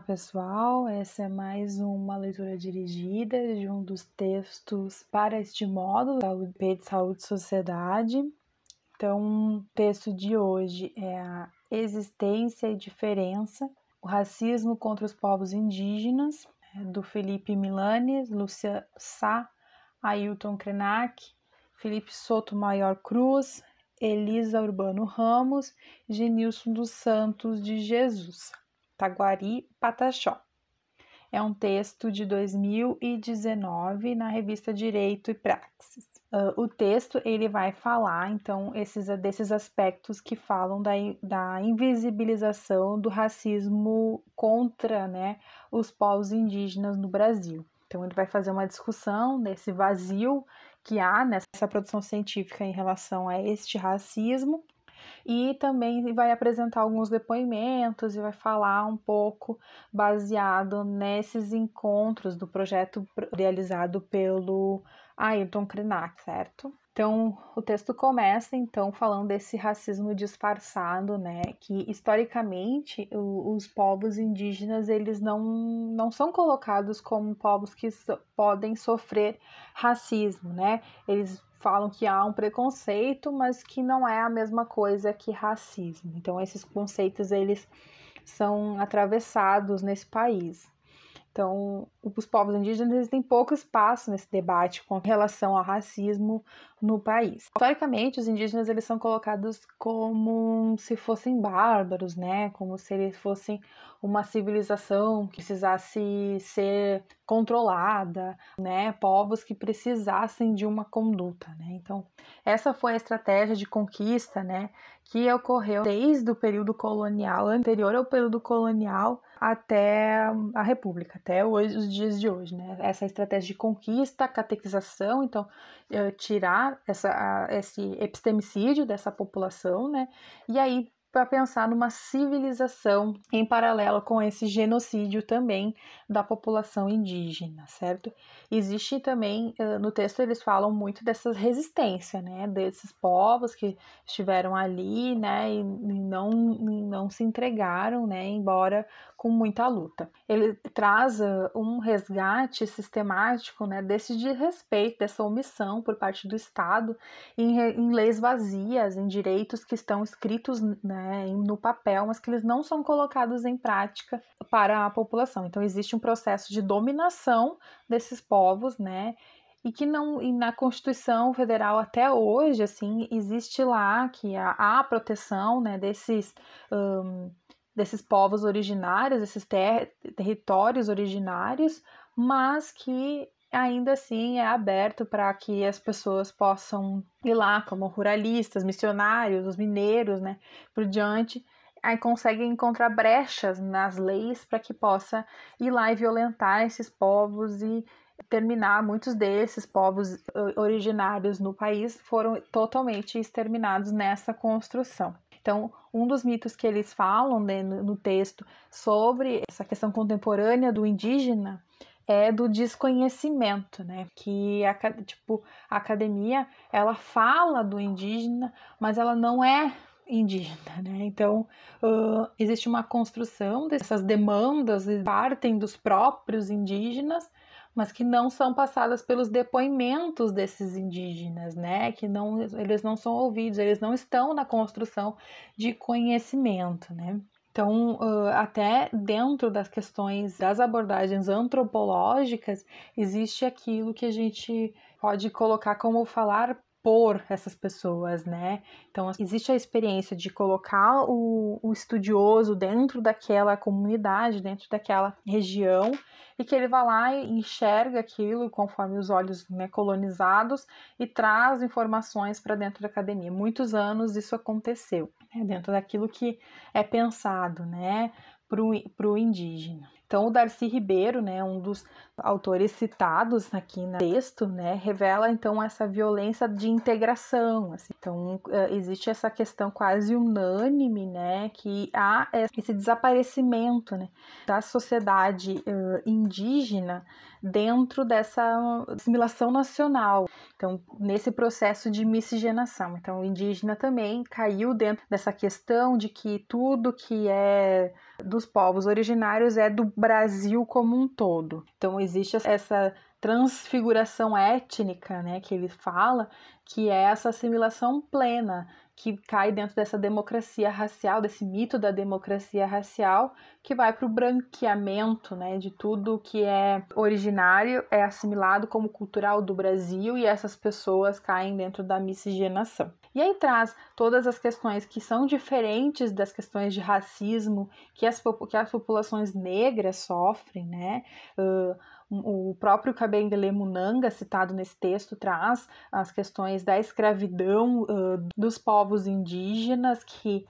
Olá pessoal, essa é mais uma leitura dirigida de um dos textos para este módulo da UP de Saúde e Sociedade. Então, o texto de hoje é a Existência e Diferença, o racismo contra os povos indígenas, é do Felipe Milanes, Lúcia Sá, Ailton Krenak, Felipe Soto Maior Cruz, Elisa Urbano Ramos Genilson dos Santos de Jesus. Taguari Pataxó. É um texto de 2019 na revista Direito e Praxis. Uh, o texto ele vai falar então esses desses aspectos que falam da, da invisibilização do racismo contra né, os povos indígenas no Brasil. Então ele vai fazer uma discussão desse vazio que há nessa produção científica em relação a este racismo e também vai apresentar alguns depoimentos e vai falar um pouco baseado nesses encontros do projeto realizado pelo Ayrton Krenak, certo? Então, o texto começa então falando desse racismo disfarçado, né, que historicamente o, os povos indígenas eles não, não são colocados como povos que so, podem sofrer racismo, né? Eles falam que há um preconceito, mas que não é a mesma coisa que racismo. Então esses conceitos eles são atravessados nesse país. Então, os povos indígenas têm pouco espaço nesse debate com relação ao racismo no país. Historicamente, os indígenas eles são colocados como se fossem bárbaros, né? Como se eles fossem uma civilização que precisasse ser controlada, né? Povos que precisassem de uma conduta, né? Então, essa foi a estratégia de conquista, né? Que ocorreu desde o período colonial, anterior ao período colonial, até a República, até hoje, os dias de hoje, né? Essa estratégia de conquista, catequização, então eh, tirar essa, esse epistemicídio dessa população, né? E aí para pensar numa civilização em paralelo com esse genocídio também da população indígena, certo? Existe também, no texto eles falam muito dessa resistência, né, desses povos que estiveram ali, né, e não, não se entregaram, né, embora com muita luta. Ele traz um resgate sistemático, né, desse desrespeito, dessa omissão por parte do Estado em, em leis vazias, em direitos que estão escritos, né, né, no papel, mas que eles não são colocados em prática para a população. Então existe um processo de dominação desses povos, né? E que não, e na Constituição Federal até hoje, assim, existe lá que há a proteção, né, desses um, desses povos originários, desses ter territórios originários, mas que ainda assim é aberto para que as pessoas possam ir lá como ruralistas, missionários, os mineiros, né, por diante, aí conseguem encontrar brechas nas leis para que possa ir lá e violentar esses povos e terminar muitos desses povos originários no país foram totalmente exterminados nessa construção. Então, um dos mitos que eles falam né, no texto sobre essa questão contemporânea do indígena é do desconhecimento, né? Que a, tipo, a academia ela fala do indígena, mas ela não é indígena, né? Então uh, existe uma construção dessas demandas e partem dos próprios indígenas, mas que não são passadas pelos depoimentos desses indígenas, né? Que não eles não são ouvidos, eles não estão na construção de conhecimento, né? Então, até dentro das questões das abordagens antropológicas, existe aquilo que a gente pode colocar como falar por essas pessoas, né? Então, existe a experiência de colocar o, o, estudioso dentro daquela comunidade, dentro daquela região, e que ele vai lá e enxerga aquilo conforme os olhos né, colonizados e traz informações para dentro da academia. Muitos anos isso aconteceu, né, dentro daquilo que é pensado, né? para o indígena. Então, o Darcy Ribeiro, né, um dos autores citados aqui no texto, né, revela então essa violência de integração. Assim. Então, eh, existe essa questão quase unânime, né, que há esse desaparecimento, né, da sociedade uh, indígena dentro dessa assimilação nacional. Então, nesse processo de miscigenação. Então, o indígena também caiu dentro dessa questão de que tudo que é dos povos originários é do Brasil como um todo. Então existe essa transfiguração étnica, né, que ele fala, que é essa assimilação plena que cai dentro dessa democracia racial, desse mito da democracia racial, que vai para o branqueamento né, de tudo que é originário, é assimilado como cultural do Brasil e essas pessoas caem dentro da miscigenação. E aí traz todas as questões que são diferentes das questões de racismo que as, que as populações negras sofrem, né? Uh, o próprio Kabengele Munanga, citado nesse texto, traz as questões da escravidão uh, dos povos indígenas que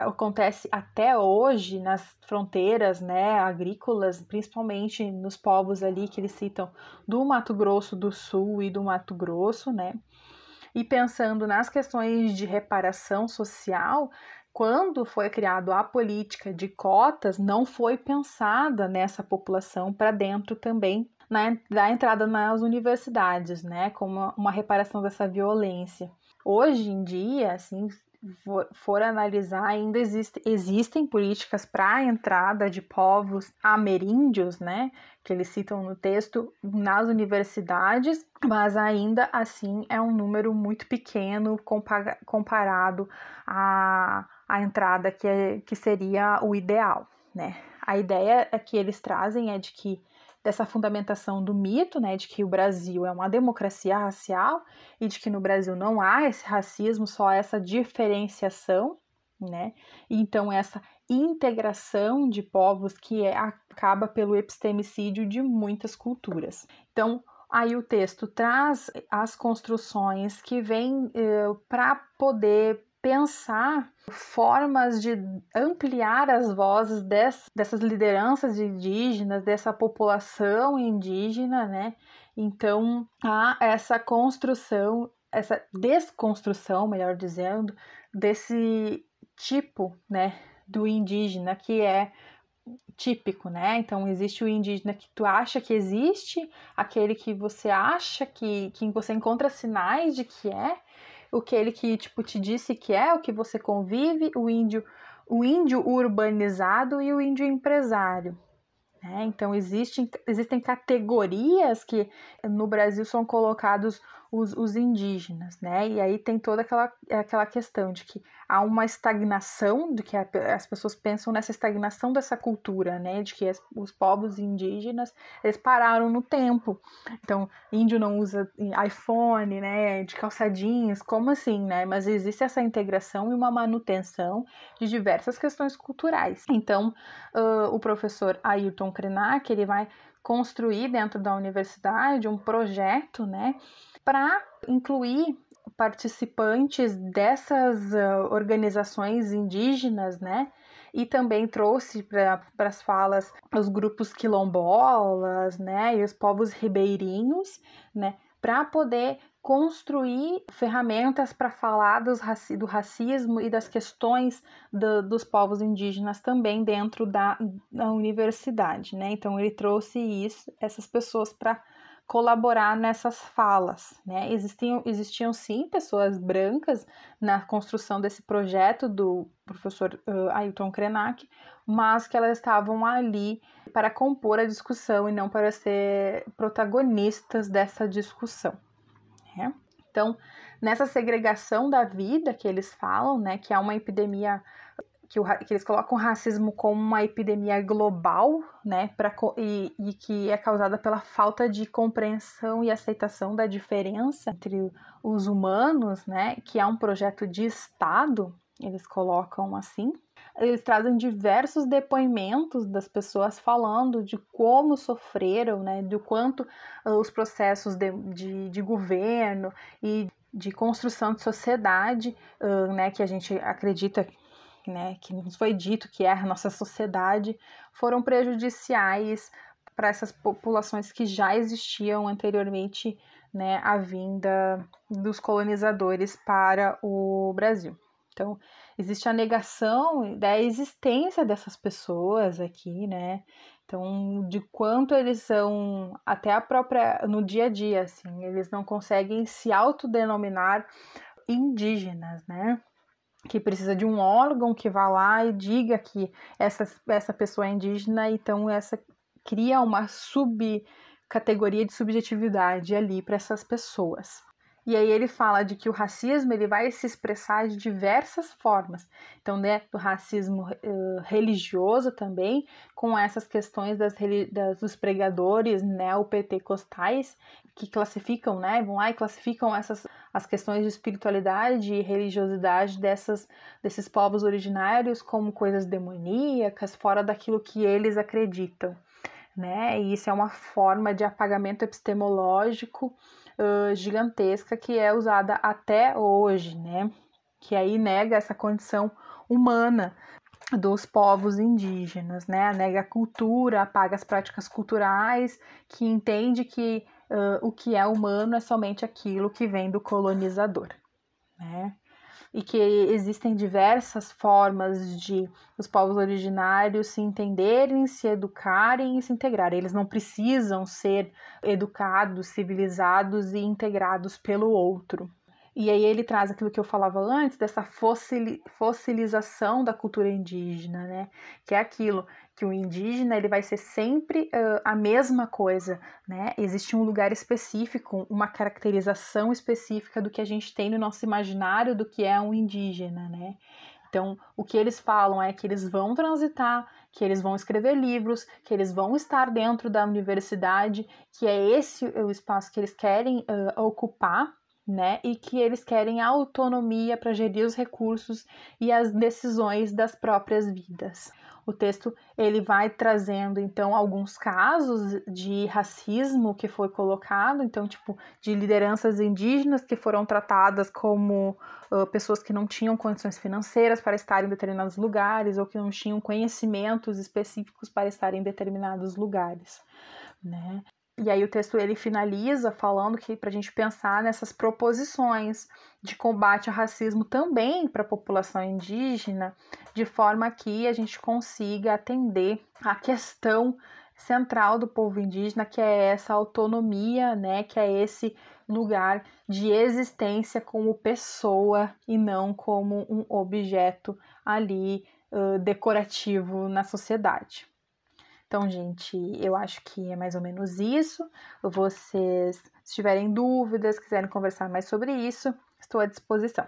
acontece até hoje nas fronteiras né, agrícolas, principalmente nos povos ali que eles citam do Mato Grosso do Sul e do Mato Grosso, né? E pensando nas questões de reparação social, quando foi criado a política de cotas, não foi pensada nessa população para dentro também na, da entrada nas universidades, né, como uma reparação dessa violência. Hoje em dia, assim, for, for analisar, ainda existe, existem políticas para a entrada de povos ameríndios, né, que eles citam no texto, nas universidades, mas ainda assim é um número muito pequeno comparado a a entrada que, é, que seria o ideal, né? A ideia é que eles trazem é de que dessa fundamentação do mito, né, de que o Brasil é uma democracia racial e de que no Brasil não há esse racismo, só essa diferenciação, né? Então essa integração de povos que é, acaba pelo epistemicídio de muitas culturas. Então aí o texto traz as construções que vêm eh, para poder pensar formas de ampliar as vozes dessas lideranças indígenas, dessa população indígena, né? Então, há essa construção, essa desconstrução, melhor dizendo, desse tipo, né, do indígena que é típico, né? Então existe o indígena que tu acha que existe, aquele que você acha que, que você encontra sinais de que é, o que ele que tipo te disse que é, o que você convive, o índio, o índio urbanizado e o índio empresário. Né? Então existem, existem categorias que no Brasil são colocados os, os indígenas, né? E aí tem toda aquela, aquela questão de que há uma estagnação, de que as pessoas pensam nessa estagnação dessa cultura, né? De que as, os povos indígenas, eles pararam no tempo. Então, índio não usa iPhone, né? De calçadinhos, como assim, né? Mas existe essa integração e uma manutenção de diversas questões culturais. Então, uh, o professor Ailton Krenak, ele vai construir dentro da universidade um projeto, né? para incluir participantes dessas uh, organizações indígenas, né? E também trouxe para as falas os grupos quilombolas, né? E os povos ribeirinhos, né? Para poder construir ferramentas para falar dos, do racismo e das questões do, dos povos indígenas também dentro da, da universidade, né? Então ele trouxe isso, essas pessoas para colaborar nessas falas. Né? Existiam, existiam sim pessoas brancas na construção desse projeto do professor uh, Ailton Krenak, mas que elas estavam ali para compor a discussão e não para ser protagonistas dessa discussão. Né? Então, nessa segregação da vida que eles falam, né, que há uma epidemia que, o, que, eles colocam o racismo como uma epidemia global, né, pra, e, e, que é causada pela falta de compreensão e aceitação da diferença entre os humanos, né, que é um projeto de Estado, eles colocam assim. Eles trazem diversos depoimentos das pessoas falando de como sofreram, né, do quanto uh, os processos de, de, de governo e de construção de sociedade, uh, né, que a gente acredita né, que nos foi dito que é a nossa sociedade, foram prejudiciais para essas populações que já existiam anteriormente né, à vinda dos colonizadores para o Brasil. Então, existe a negação da existência dessas pessoas aqui, né? Então, de quanto eles são, até a própria, no dia a dia, assim, eles não conseguem se autodenominar indígenas, né? que precisa de um órgão que vá lá e diga que essa, essa pessoa é indígena, então essa cria uma subcategoria de subjetividade ali para essas pessoas. E aí ele fala de que o racismo ele vai se expressar de diversas formas. Então, né, do racismo uh, religioso também, com essas questões das, das, dos pregadores neopentecostais, que classificam, né, vão lá e classificam essas as questões de espiritualidade e religiosidade dessas, desses povos originários como coisas demoníacas, fora daquilo que eles acreditam. Né? E isso é uma forma de apagamento epistemológico gigantesca que é usada até hoje, né? Que aí nega essa condição humana dos povos indígenas, né? Nega a cultura, apaga as práticas culturais, que entende que uh, o que é humano é somente aquilo que vem do colonizador, né? E que existem diversas formas de os povos originários se entenderem, se educarem e se integrarem. Eles não precisam ser educados, civilizados e integrados pelo outro. E aí ele traz aquilo que eu falava antes, dessa fossilização da cultura indígena, né? Que é aquilo que o indígena ele vai ser sempre uh, a mesma coisa, né? Existe um lugar específico, uma caracterização específica do que a gente tem no nosso imaginário do que é um indígena, né? Então, o que eles falam é que eles vão transitar, que eles vão escrever livros, que eles vão estar dentro da universidade, que é esse o espaço que eles querem uh, ocupar, né? E que eles querem autonomia para gerir os recursos e as decisões das próprias vidas. O texto ele vai trazendo então alguns casos de racismo que foi colocado, então tipo de lideranças indígenas que foram tratadas como uh, pessoas que não tinham condições financeiras para estar em determinados lugares ou que não tinham conhecimentos específicos para estar em determinados lugares, né? E aí o texto ele finaliza falando que para a gente pensar nessas proposições de combate ao racismo também para a população indígena, de forma que a gente consiga atender a questão central do povo indígena, que é essa autonomia, né, que é esse lugar de existência como pessoa e não como um objeto ali uh, decorativo na sociedade. Então, gente, eu acho que é mais ou menos isso. Vocês, se tiverem dúvidas, quiserem conversar mais sobre isso, estou à disposição.